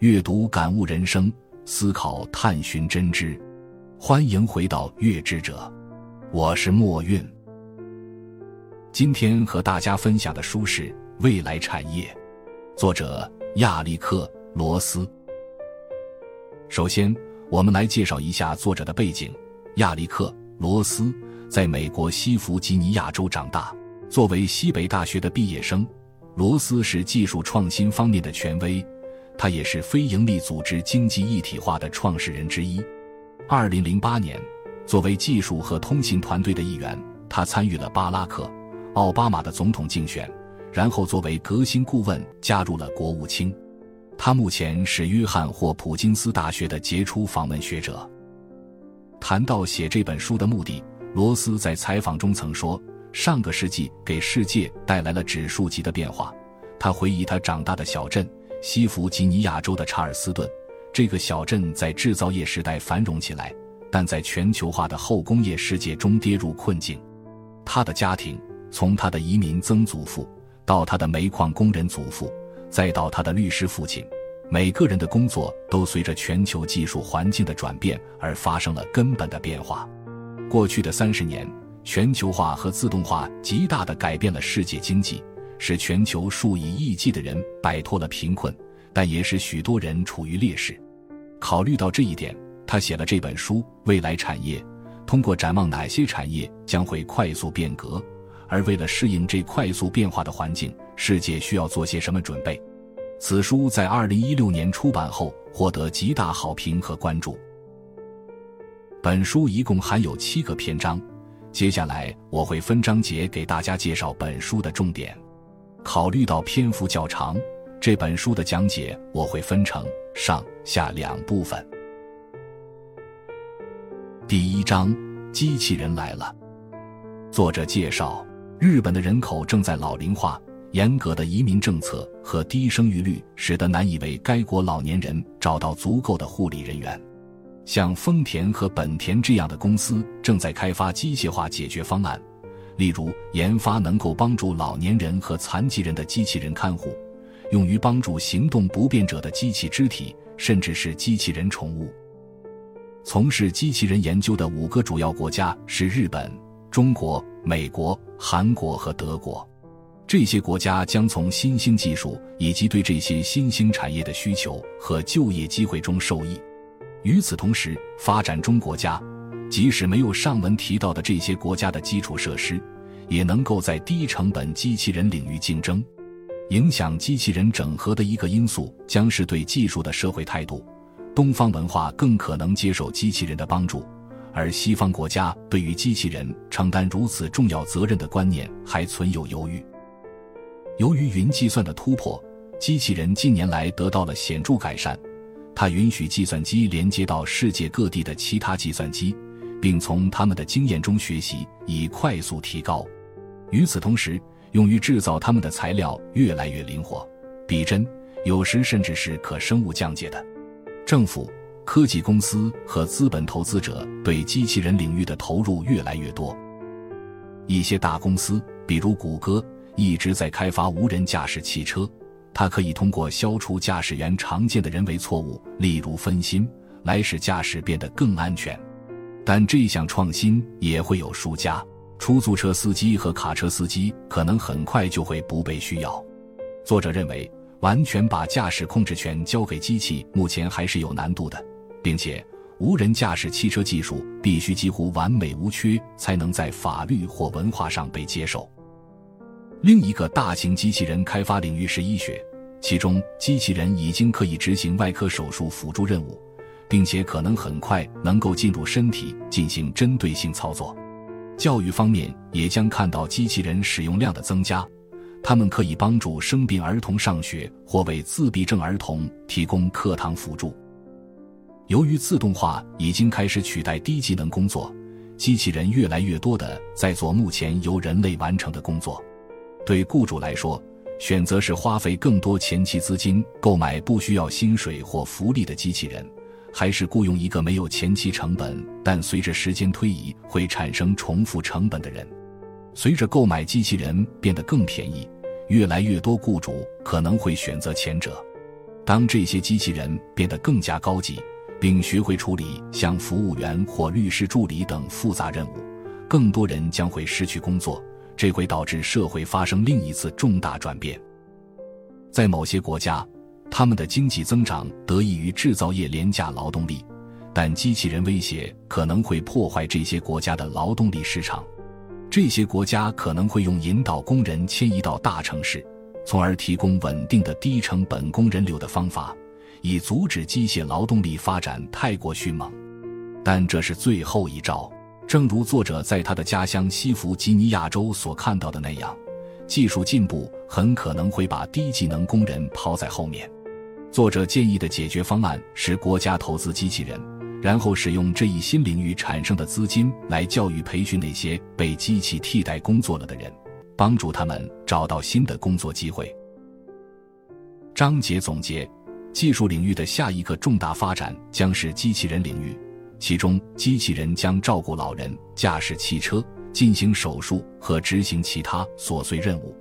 阅读感悟人生，思考探寻真知。欢迎回到月之者，我是墨韵。今天和大家分享的书是《未来产业》，作者亚历克·罗斯。首先，我们来介绍一下作者的背景。亚历克·罗斯在美国西弗吉尼亚州长大，作为西北大学的毕业生。罗斯是技术创新方面的权威，他也是非营利组织经济一体化的创始人之一。二零零八年，作为技术和通信团队的一员，他参与了巴拉克·奥巴马的总统竞选，然后作为革新顾问加入了国务卿。他目前是约翰霍普金斯大学的杰出访问学者。谈到写这本书的目的，罗斯在采访中曾说。上个世纪给世界带来了指数级的变化。他回忆他长大的小镇西弗吉尼亚州的查尔斯顿，这个小镇在制造业时代繁荣起来，但在全球化的后工业世界中跌入困境。他的家庭，从他的移民曾祖父到他的煤矿工人祖父，再到他的律师父亲，每个人的工作都随着全球技术环境的转变而发生了根本的变化。过去的三十年。全球化和自动化极大地改变了世界经济，使全球数以亿计的人摆脱了贫困，但也使许多人处于劣势。考虑到这一点，他写了这本书《未来产业》，通过展望哪些产业将会快速变革，而为了适应这快速变化的环境，世界需要做些什么准备。此书在二零一六年出版后，获得极大好评和关注。本书一共含有七个篇章。接下来我会分章节给大家介绍本书的重点。考虑到篇幅较长，这本书的讲解我会分成上下两部分。第一章：机器人来了。作者介绍，日本的人口正在老龄化，严格的移民政策和低生育率使得难以为该国老年人找到足够的护理人员。像丰田和本田这样的公司正在开发机械化解决方案，例如研发能够帮助老年人和残疾人的机器人看护，用于帮助行动不便者的机器肢体，甚至是机器人宠物。从事机器人研究的五个主要国家是日本、中国、美国、韩国和德国。这些国家将从新兴技术以及对这些新兴产业的需求和就业机会中受益。与此同时，发展中国家，即使没有上文提到的这些国家的基础设施，也能够在低成本机器人领域竞争。影响机器人整合的一个因素，将是对技术的社会态度。东方文化更可能接受机器人的帮助，而西方国家对于机器人承担如此重要责任的观念还存有犹豫。由于云计算的突破，机器人近年来得到了显著改善。它允许计算机连接到世界各地的其他计算机，并从他们的经验中学习，以快速提高。与此同时，用于制造它们的材料越来越灵活、逼真，有时甚至是可生物降解的。政府、科技公司和资本投资者对机器人领域的投入越来越多。一些大公司，比如谷歌，一直在开发无人驾驶汽车。它可以通过消除驾驶员常见的人为错误，例如分心，来使驾驶变得更安全。但这项创新也会有输家，出租车司机和卡车司机可能很快就会不被需要。作者认为，完全把驾驶控制权交给机器目前还是有难度的，并且无人驾驶汽车技术必须几乎完美无缺，才能在法律或文化上被接受。另一个大型机器人开发领域是医学，其中机器人已经可以执行外科手术辅助任务，并且可能很快能够进入身体进行针对性操作。教育方面也将看到机器人使用量的增加，它们可以帮助生病儿童上学或为自闭症儿童提供课堂辅助。由于自动化已经开始取代低技能工作，机器人越来越多的在做目前由人类完成的工作。对雇主来说，选择是花费更多前期资金购买不需要薪水或福利的机器人，还是雇佣一个没有前期成本但随着时间推移会产生重复成本的人。随着购买机器人变得更便宜，越来越多雇主可能会选择前者。当这些机器人变得更加高级，并学会处理像服务员或律师助理等复杂任务，更多人将会失去工作，这会导致社会发生另一次重大转变。在某些国家，他们的经济增长得益于制造业廉价劳动力，但机器人威胁可能会破坏这些国家的劳动力市场。这些国家可能会用引导工人迁移到大城市，从而提供稳定的低成本工人流的方法，以阻止机械劳动力发展太过迅猛。但这是最后一招，正如作者在他的家乡西弗吉尼亚州所看到的那样，技术进步很可能会把低技能工人抛在后面。作者建议的解决方案是国家投资机器人。然后使用这一新领域产生的资金来教育培训那些被机器替代工作了的人，帮助他们找到新的工作机会。章节总结：技术领域的下一个重大发展将是机器人领域，其中机器人将照顾老人、驾驶汽车、进行手术和执行其他琐碎任务。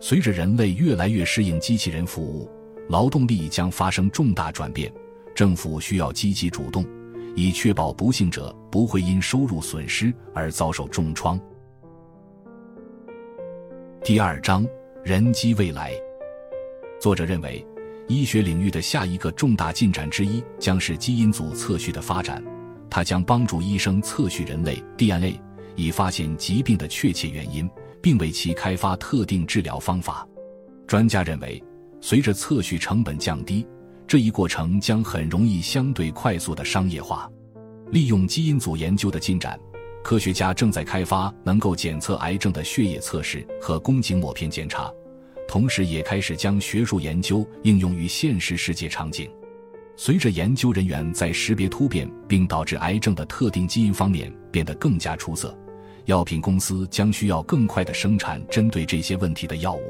随着人类越来越适应机器人服务，劳动力将发生重大转变，政府需要积极主动。以确保不幸者不会因收入损失而遭受重创。第二章：人机未来。作者认为，医学领域的下一个重大进展之一将是基因组测序的发展。它将帮助医生测序人类 DNA，以发现疾病的确切原因，并为其开发特定治疗方法。专家认为，随着测序成本降低。这一过程将很容易相对快速的商业化。利用基因组研究的进展，科学家正在开发能够检测癌症的血液测试和宫颈抹片检查，同时也开始将学术研究应用于现实世界场景。随着研究人员在识别突变并导致癌症的特定基因方面变得更加出色，药品公司将需要更快的生产针对这些问题的药物。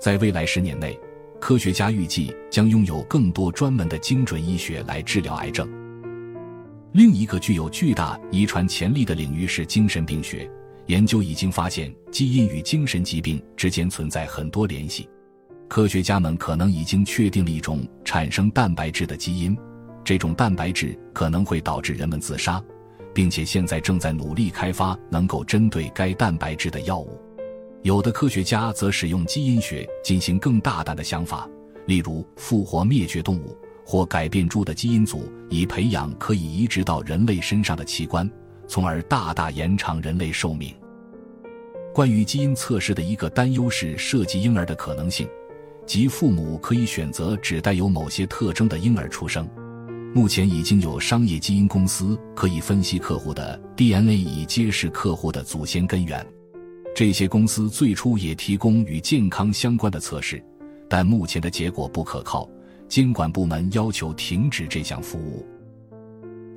在未来十年内。科学家预计将拥有更多专门的精准医学来治疗癌症。另一个具有巨大遗传潜力的领域是精神病学研究，已经发现基因与精神疾病之间存在很多联系。科学家们可能已经确定了一种产生蛋白质的基因，这种蛋白质可能会导致人们自杀，并且现在正在努力开发能够针对该蛋白质的药物。有的科学家则使用基因学进行更大胆的想法，例如复活灭绝动物或改变猪的基因组，以培养可以移植到人类身上的器官，从而大大延长人类寿命。关于基因测试的一个担忧是涉及婴儿的可能性，即父母可以选择只带有某些特征的婴儿出生。目前已经有商业基因公司可以分析客户的 DNA，以揭示客户的祖先根源。这些公司最初也提供与健康相关的测试，但目前的结果不可靠。监管部门要求停止这项服务。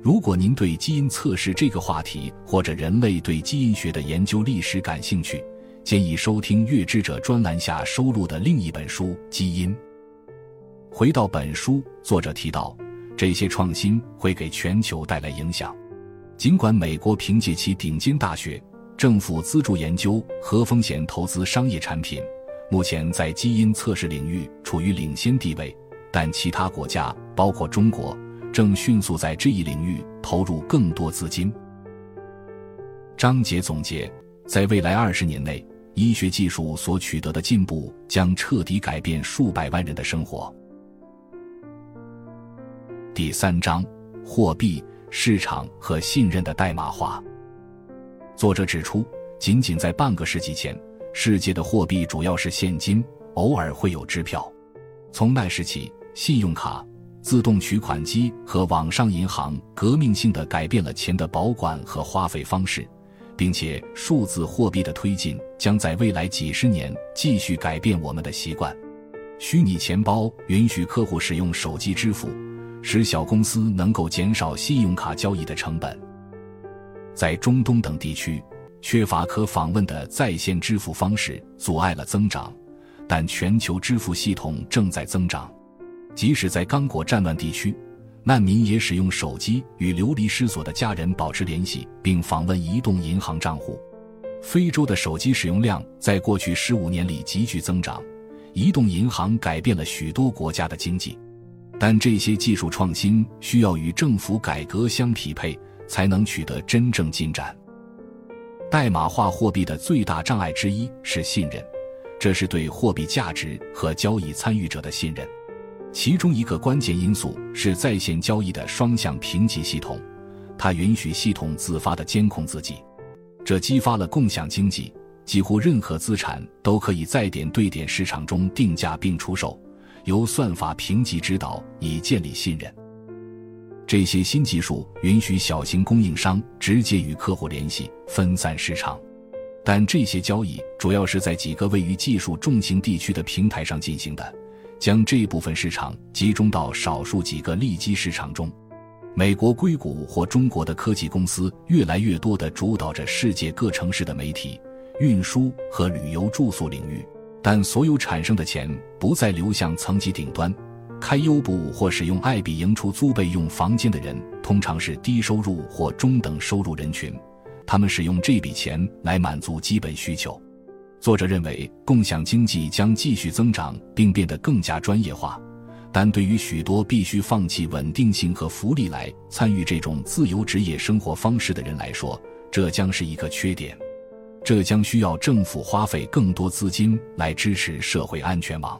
如果您对基因测试这个话题或者人类对基因学的研究历史感兴趣，建议收听《月之者》专栏下收录的另一本书《基因》。回到本书，作者提到，这些创新会给全球带来影响。尽管美国凭借其顶尖大学。政府资助研究和风险投资商业产品，目前在基因测试领域处于领先地位，但其他国家，包括中国，正迅速在这一领域投入更多资金。章节总结：在未来二十年内，医学技术所取得的进步将彻底改变数百万人的生活。第三章：货币市场和信任的代码化。作者指出，仅仅在半个世纪前，世界的货币主要是现金，偶尔会有支票。从那时起，信用卡、自动取款机和网上银行革命性的改变了钱的保管和花费方式，并且数字货币的推进将在未来几十年继续改变我们的习惯。虚拟钱包允许客户使用手机支付，使小公司能够减少信用卡交易的成本。在中东等地区，缺乏可访问的在线支付方式阻碍了增长，但全球支付系统正在增长。即使在刚果战乱地区，难民也使用手机与流离失所的家人保持联系，并访问移动银行账户。非洲的手机使用量在过去十五年里急剧增长，移动银行改变了许多国家的经济。但这些技术创新需要与政府改革相匹配，才能取得真正进展。代码化货币的最大障碍之一是信任，这是对货币价值和交易参与者的信任。其中一个关键因素是在线交易的双向评级系统，它允许系统自发的监控自己，这激发了共享经济。几乎任何资产都可以在点对点市场中定价并出售，由算法评级指导，以建立信任。这些新技术允许小型供应商直接与客户联系，分散市场。但这些交易主要是在几个位于技术重型地区的平台上进行的，将这部分市场集中到少数几个利基市场中。美国硅谷或中国的科技公司越来越多地主导着世界各城市的媒体。运输和旅游住宿领域，但所有产生的钱不再流向层级顶端。开优步或使用爱彼迎出租备用房间的人，通常是低收入或中等收入人群，他们使用这笔钱来满足基本需求。作者认为，共享经济将继续增长并变得更加专业化，但对于许多必须放弃稳定性和福利来参与这种自由职业生活方式的人来说，这将是一个缺点。这将需要政府花费更多资金来支持社会安全网。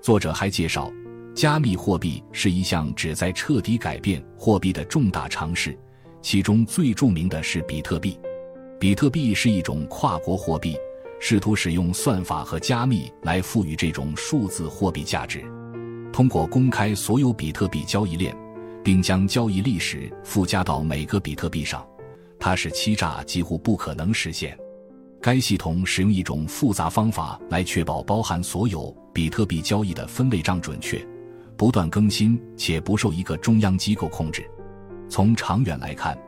作者还介绍，加密货币是一项旨在彻底改变货币的重大尝试，其中最著名的是比特币。比特币是一种跨国货币，试图使用算法和加密来赋予这种数字货币价值。通过公开所有比特币交易链，并将交易历史附加到每个比特币上。它使欺诈几乎不可能实现。该系统使用一种复杂方法来确保包含所有比特币交易的分类账准确、不断更新且不受一个中央机构控制。从长远来看，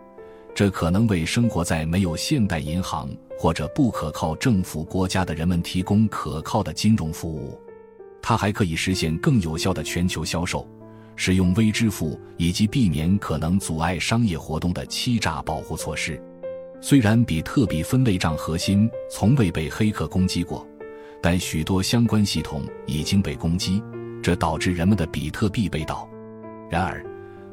这可能为生活在没有现代银行或者不可靠政府国家的人们提供可靠的金融服务。它还可以实现更有效的全球销售。使用微支付以及避免可能阻碍商业活动的欺诈保护措施。虽然比特币分类账核心从未被黑客攻击过，但许多相关系统已经被攻击，这导致人们的比特币被盗。然而，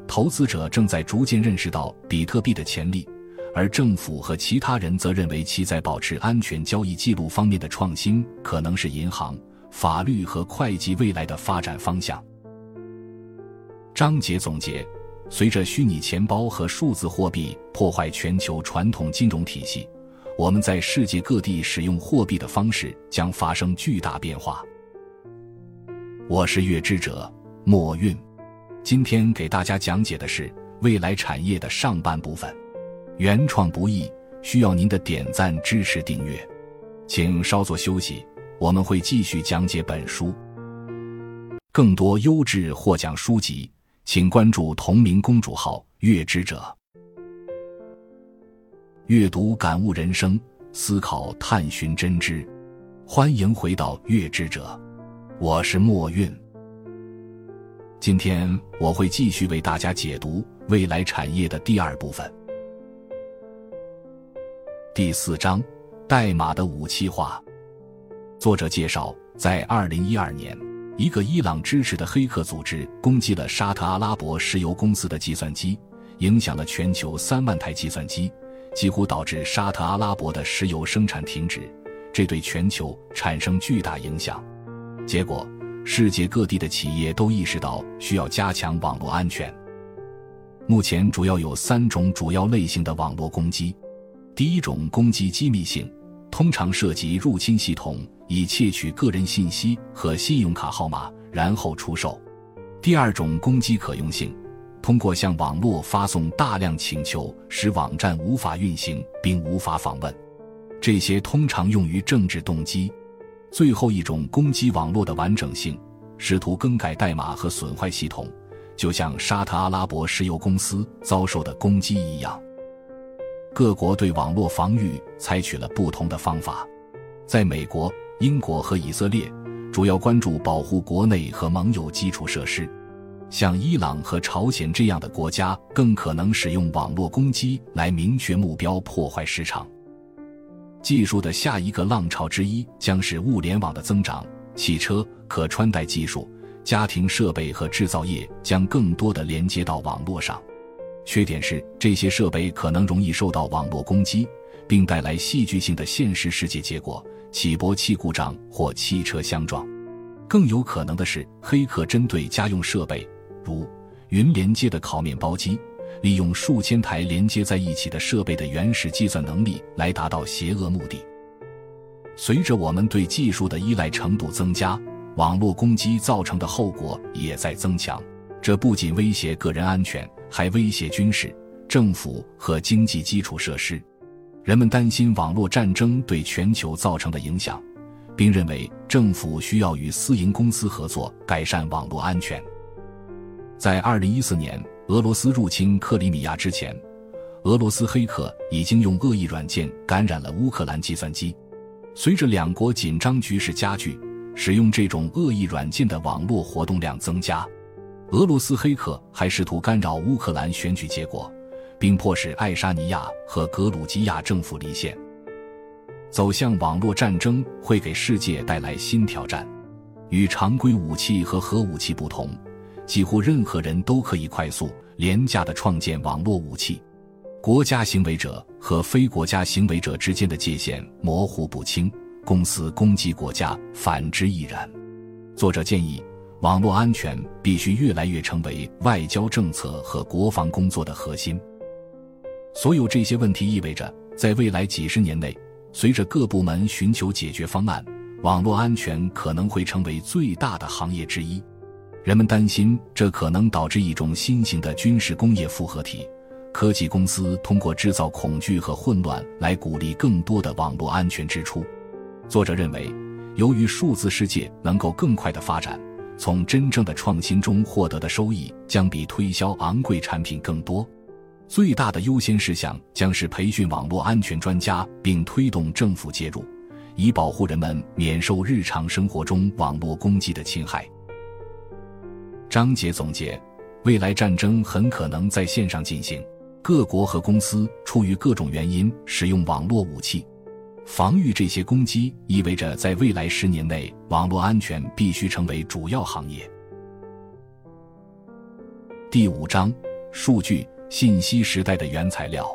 投资者正在逐渐认识到比特币的潜力，而政府和其他人则认为其在保持安全交易记录方面的创新可能是银行、法律和会计未来的发展方向。章节总结：随着虚拟钱包和数字货币破坏全球传统金融体系，我们在世界各地使用货币的方式将发生巨大变化。我是月之者墨韵，今天给大家讲解的是未来产业的上半部分。原创不易，需要您的点赞、支持、订阅。请稍作休息，我们会继续讲解本书。更多优质获奖书籍。请关注同名公主号“月之者”，阅读感悟人生，思考探寻真知。欢迎回到“月之者”，我是墨韵。今天我会继续为大家解读未来产业的第二部分，第四章：代码的武器化。作者介绍，在二零一二年。一个伊朗支持的黑客组织攻击了沙特阿拉伯石油公司的计算机，影响了全球三万台计算机，几乎导致沙特阿拉伯的石油生产停止，这对全球产生巨大影响。结果，世界各地的企业都意识到需要加强网络安全。目前主要有三种主要类型的网络攻击：第一种攻击机密性，通常涉及入侵系统。以窃取个人信息和信用卡号码，然后出售。第二种攻击可用性，通过向网络发送大量请求，使网站无法运行并无法访问。这些通常用于政治动机。最后一种攻击网络的完整性，试图更改代码和损坏系统，就像沙特阿拉伯石油公司遭受的攻击一样。各国对网络防御采取了不同的方法。在美国。英国和以色列主要关注保护国内和盟友基础设施，像伊朗和朝鲜这样的国家更可能使用网络攻击来明确目标、破坏市场。技术的下一个浪潮之一将是物联网的增长，汽车、可穿戴技术、家庭设备和制造业将更多的连接到网络上。缺点是，这些设备可能容易受到网络攻击，并带来戏剧性的现实世界结果：起搏器故障或汽车相撞。更有可能的是，黑客针对家用设备，如云连接的烤面包机，利用数千台连接在一起的设备的原始计算能力来达到邪恶目的。随着我们对技术的依赖程度增加，网络攻击造成的后果也在增强。这不仅威胁个人安全，还威胁军事、政府和经济基础设施。人们担心网络战争对全球造成的影响，并认为政府需要与私营公司合作改善网络安全。在2014年俄罗斯入侵克里米亚之前，俄罗斯黑客已经用恶意软件感染了乌克兰计算机。随着两国紧张局势加剧，使用这种恶意软件的网络活动量增加。俄罗斯黑客还试图干扰乌克兰选举结果，并迫使爱沙尼亚和格鲁吉亚政府离线。走向网络战争会给世界带来新挑战。与常规武器和核武器不同，几乎任何人都可以快速、廉价的创建网络武器。国家行为者和非国家行为者之间的界限模糊不清，公司攻击国家，反之亦然。作者建议。网络安全必须越来越成为外交政策和国防工作的核心。所有这些问题意味着，在未来几十年内，随着各部门寻求解决方案，网络安全可能会成为最大的行业之一。人们担心，这可能导致一种新型的军事工业复合体。科技公司通过制造恐惧和混乱来鼓励更多的网络安全支出。作者认为，由于数字世界能够更快的发展。从真正的创新中获得的收益将比推销昂贵产品更多。最大的优先事项将是培训网络安全专家，并推动政府介入，以保护人们免受日常生活中网络攻击的侵害。章节总结：未来战争很可能在线上进行，各国和公司出于各种原因使用网络武器。防御这些攻击意味着，在未来十年内，网络安全必须成为主要行业。第五章：数据信息时代的原材料。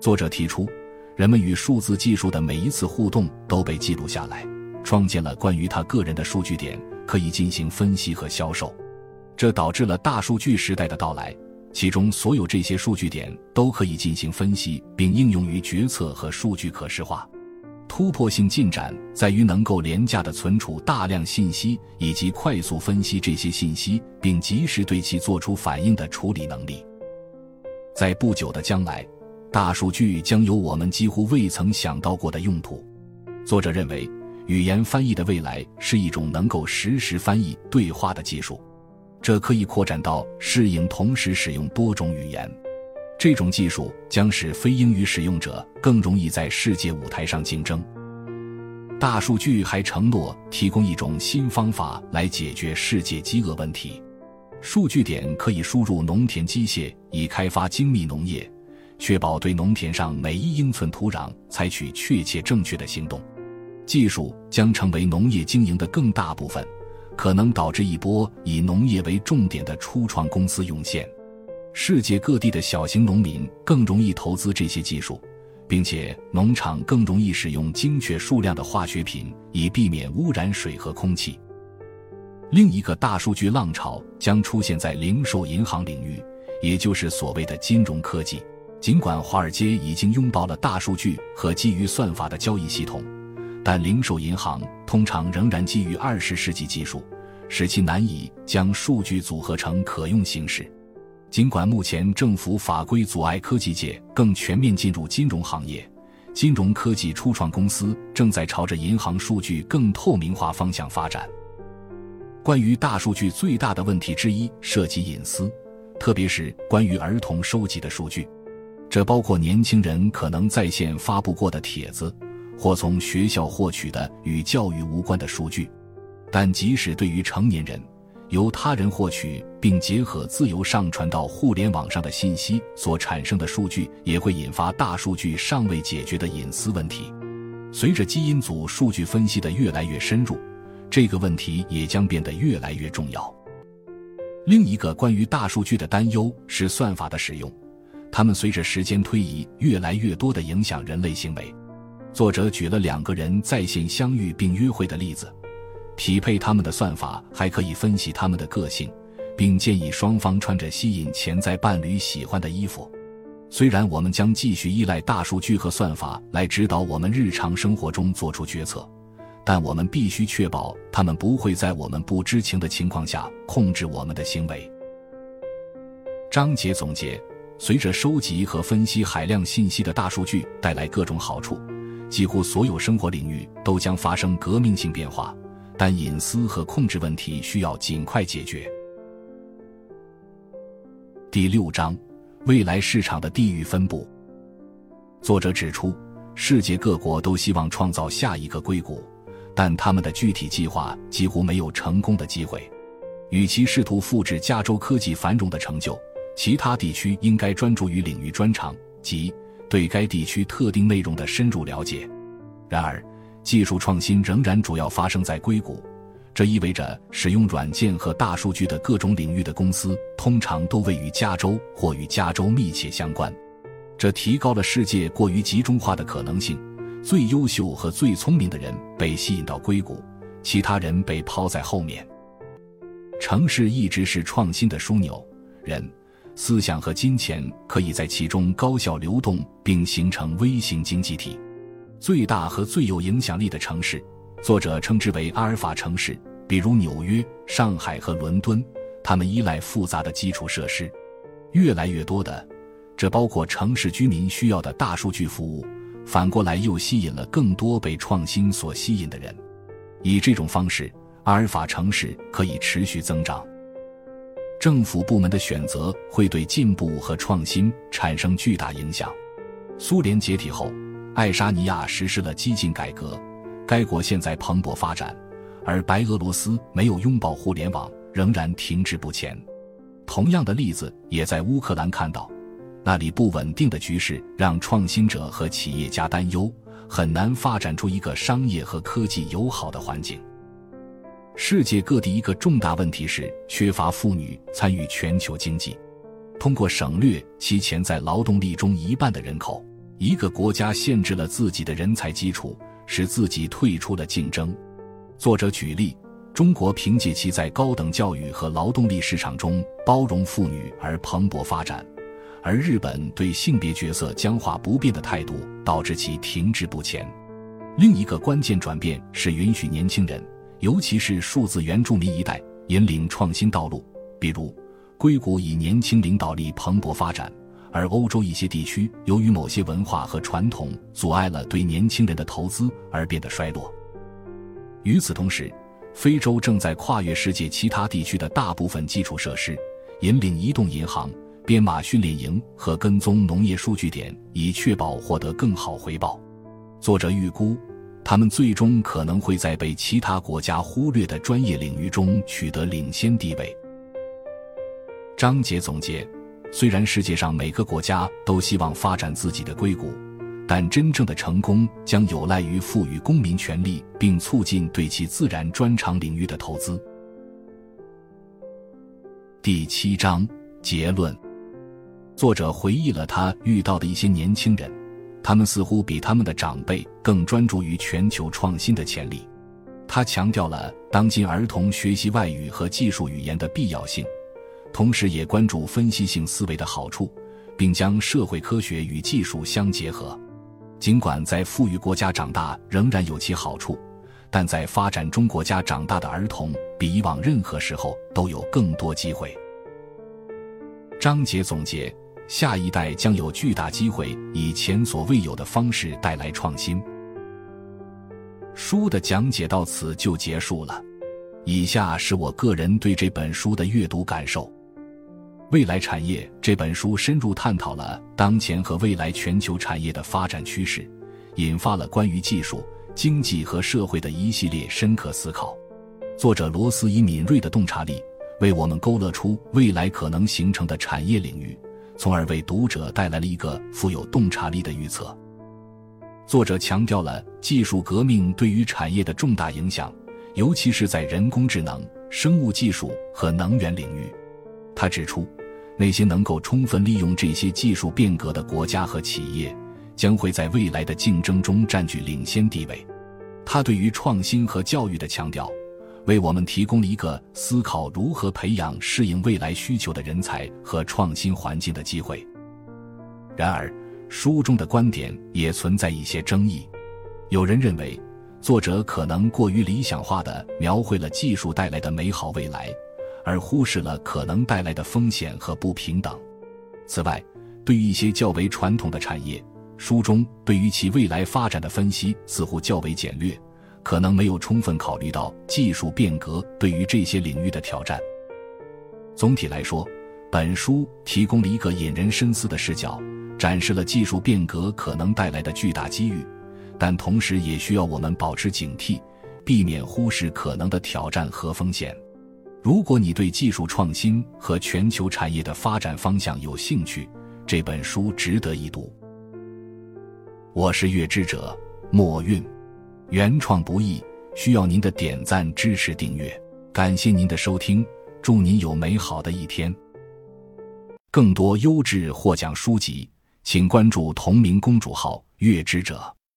作者提出，人们与数字技术的每一次互动都被记录下来，创建了关于他个人的数据点，可以进行分析和销售。这导致了大数据时代的到来。其中所有这些数据点都可以进行分析，并应用于决策和数据可视化。突破性进展在于能够廉价的存储大量信息，以及快速分析这些信息，并及时对其做出反应的处理能力。在不久的将来，大数据将有我们几乎未曾想到过的用途。作者认为，语言翻译的未来是一种能够实时翻译对话的技术。这可以扩展到适应同时使用多种语言。这种技术将使非英语使用者更容易在世界舞台上竞争。大数据还承诺提供一种新方法来解决世界饥饿问题。数据点可以输入农田机械，以开发精密农业，确保对农田上每一英寸土壤采取确切正确的行动。技术将成为农业经营的更大部分。可能导致一波以农业为重点的初创公司涌现，世界各地的小型农民更容易投资这些技术，并且农场更容易使用精确数量的化学品，以避免污染水和空气。另一个大数据浪潮将出现在零售银行领域，也就是所谓的金融科技。尽管华尔街已经拥抱了大数据和基于算法的交易系统。但零售银行通常仍然基于二十世纪技术，使其难以将数据组合成可用形式。尽管目前政府法规阻碍科技界更全面进入金融行业，金融科技初创公司正在朝着银行数据更透明化方向发展。关于大数据最大的问题之一涉及隐私，特别是关于儿童收集的数据，这包括年轻人可能在线发布过的帖子。或从学校获取的与教育无关的数据，但即使对于成年人，由他人获取并结合自由上传到互联网上的信息所产生的数据，也会引发大数据尚未解决的隐私问题。随着基因组数据分析的越来越深入，这个问题也将变得越来越重要。另一个关于大数据的担忧是算法的使用，它们随着时间推移越来越多地影响人类行为。作者举了两个人在线相遇并约会的例子，匹配他们的算法还可以分析他们的个性，并建议双方穿着吸引潜在伴侣喜欢的衣服。虽然我们将继续依赖大数据和算法来指导我们日常生活中做出决策，但我们必须确保他们不会在我们不知情的情况下控制我们的行为。章节总结：随着收集和分析海量信息的大数据带来各种好处，几乎所有生活领域都将发生革命性变化，但隐私和控制问题需要尽快解决。第六章。未来市场的地域分布。作者指出，世界各国都希望创造下一个硅谷，但他们的具体计划几乎没有成功的机会。与其试图复制加州科技繁荣的成就，其他地区应该专注于领域专长及对该地区特定内容的深入了解。然而，技术创新仍然主要发生在硅谷。这意味着，使用软件和大数据的各种领域的公司通常都位于加州或与加州密切相关。这提高了世界过于集中化的可能性。最优秀和最聪明的人被吸引到硅谷，其他人被抛在后面。城市一直是创新的枢纽，人、思想和金钱可以在其中高效流动，并形成微型经济体。最大和最有影响力的城市，作者称之为阿尔法城市。比如纽约、上海和伦敦，他们依赖复杂的基础设施。越来越多的，这包括城市居民需要的大数据服务，反过来又吸引了更多被创新所吸引的人。以这种方式，阿尔法城市可以持续增长。政府部门的选择会对进步和创新产生巨大影响。苏联解体后，爱沙尼亚实施了激进改革，该国现在蓬勃发展。而白俄罗斯没有拥抱互联网，仍然停滞不前。同样的例子也在乌克兰看到，那里不稳定的局势让创新者和企业家担忧，很难发展出一个商业和科技友好的环境。世界各地一个重大问题是缺乏妇女参与全球经济。通过省略其潜在劳动力中一半的人口，一个国家限制了自己的人才基础，使自己退出了竞争。作者举例，中国凭借其在高等教育和劳动力市场中包容妇女而蓬勃发展，而日本对性别角色僵化不变的态度导致其停滞不前。另一个关键转变是允许年轻人，尤其是数字原住民一代引领创新道路。比如，硅谷以年轻领导力蓬勃发展，而欧洲一些地区由于某些文化和传统阻碍了对年轻人的投资而变得衰落。与此同时，非洲正在跨越世界其他地区的大部分基础设施，引领移动银行、编码训练营和跟踪农业数据点，以确保获得更好回报。作者预估，他们最终可能会在被其他国家忽略的专业领域中取得领先地位。章节总结：虽然世界上每个国家都希望发展自己的硅谷。但真正的成功将有赖于赋予公民权利，并促进对其自然专长领域的投资。第七章结论：作者回忆了他遇到的一些年轻人，他们似乎比他们的长辈更专注于全球创新的潜力。他强调了当今儿童学习外语和技术语言的必要性，同时也关注分析性思维的好处，并将社会科学与技术相结合。尽管在富裕国家长大仍然有其好处，但在发展中国家长大的儿童比以往任何时候都有更多机会。章节总结：下一代将有巨大机会以前所未有的方式带来创新。书的讲解到此就结束了。以下是我个人对这本书的阅读感受。未来产业这本书深入探讨了当前和未来全球产业的发展趋势，引发了关于技术、经济和社会的一系列深刻思考。作者罗斯以敏锐的洞察力，为我们勾勒出未来可能形成的产业领域，从而为读者带来了一个富有洞察力的预测。作者强调了技术革命对于产业的重大影响，尤其是在人工智能、生物技术和能源领域。他指出，那些能够充分利用这些技术变革的国家和企业，将会在未来的竞争中占据领先地位。他对于创新和教育的强调，为我们提供了一个思考如何培养适应未来需求的人才和创新环境的机会。然而，书中的观点也存在一些争议。有人认为，作者可能过于理想化地描绘了技术带来的美好未来，而忽视了可能带来的风险和不平等。此外，对于一些较为传统的产业，书中对于其未来发展的分析似乎较为简略，可能没有充分考虑到技术变革对于这些领域的挑战。总体来说，本书提供了一个引人深思的视角。展示了技术变革可能带来的巨大机遇，但同时也需要我们保持警惕，避免忽视可能的挑战和风险。如果你对技术创新和全球产业的发展方向有兴趣，这本书值得一读。我是月之者墨韵，原创不易，需要您的点赞支持订阅。感谢您的收听，祝您有美好的一天。更多优质获奖书籍。请关注同名公主号“月之者”。